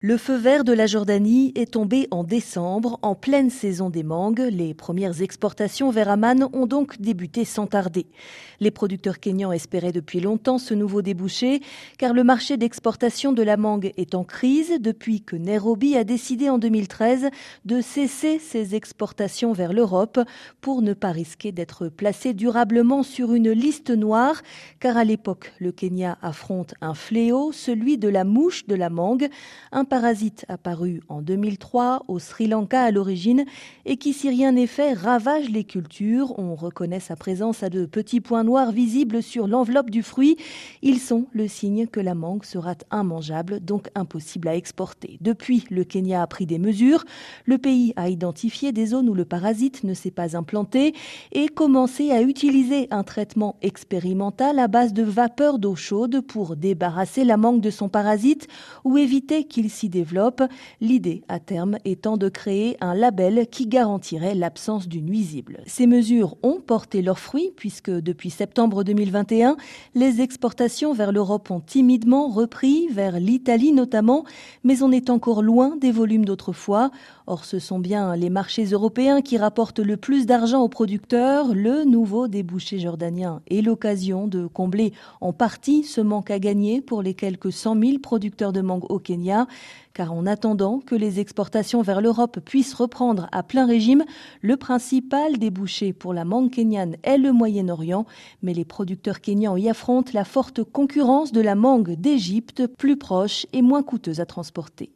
Le feu vert de la Jordanie est tombé en décembre, en pleine saison des mangues. Les premières exportations vers Amman ont donc débuté sans tarder. Les producteurs kényans espéraient depuis longtemps ce nouveau débouché, car le marché d'exportation de la mangue est en crise depuis que Nairobi a décidé en 2013 de cesser ses exportations vers l'Europe pour ne pas risquer d'être placé durablement sur une liste noire, car à l'époque, le Kenya affronte un fléau, celui de la mouche de la mangue, parasite apparu en 2003 au Sri Lanka à l'origine et qui, si rien n'est fait, ravage les cultures. On reconnaît sa présence à de petits points noirs visibles sur l'enveloppe du fruit. Ils sont le signe que la mangue sera immangeable, donc impossible à exporter. Depuis, le Kenya a pris des mesures. Le pays a identifié des zones où le parasite ne s'est pas implanté et commencé à utiliser un traitement expérimental à base de vapeur d'eau chaude pour débarrasser la mangue de son parasite ou éviter qu'il s'y développe, l'idée à terme étant de créer un label qui garantirait l'absence du nuisible. Ces mesures ont porté leurs fruits puisque depuis septembre 2021, les exportations vers l'Europe ont timidement repris, vers l'Italie notamment, mais on est encore loin des volumes d'autrefois. Or, ce sont bien les marchés européens qui rapportent le plus d'argent aux producteurs. Le nouveau débouché jordanien est l'occasion de combler en partie ce manque à gagner pour les quelques 100 000 producteurs de mangue au Kenya car en attendant que les exportations vers l'Europe puissent reprendre à plein régime, le principal débouché pour la mangue kenyane est le Moyen-Orient, mais les producteurs kenyans y affrontent la forte concurrence de la mangue d'Égypte, plus proche et moins coûteuse à transporter.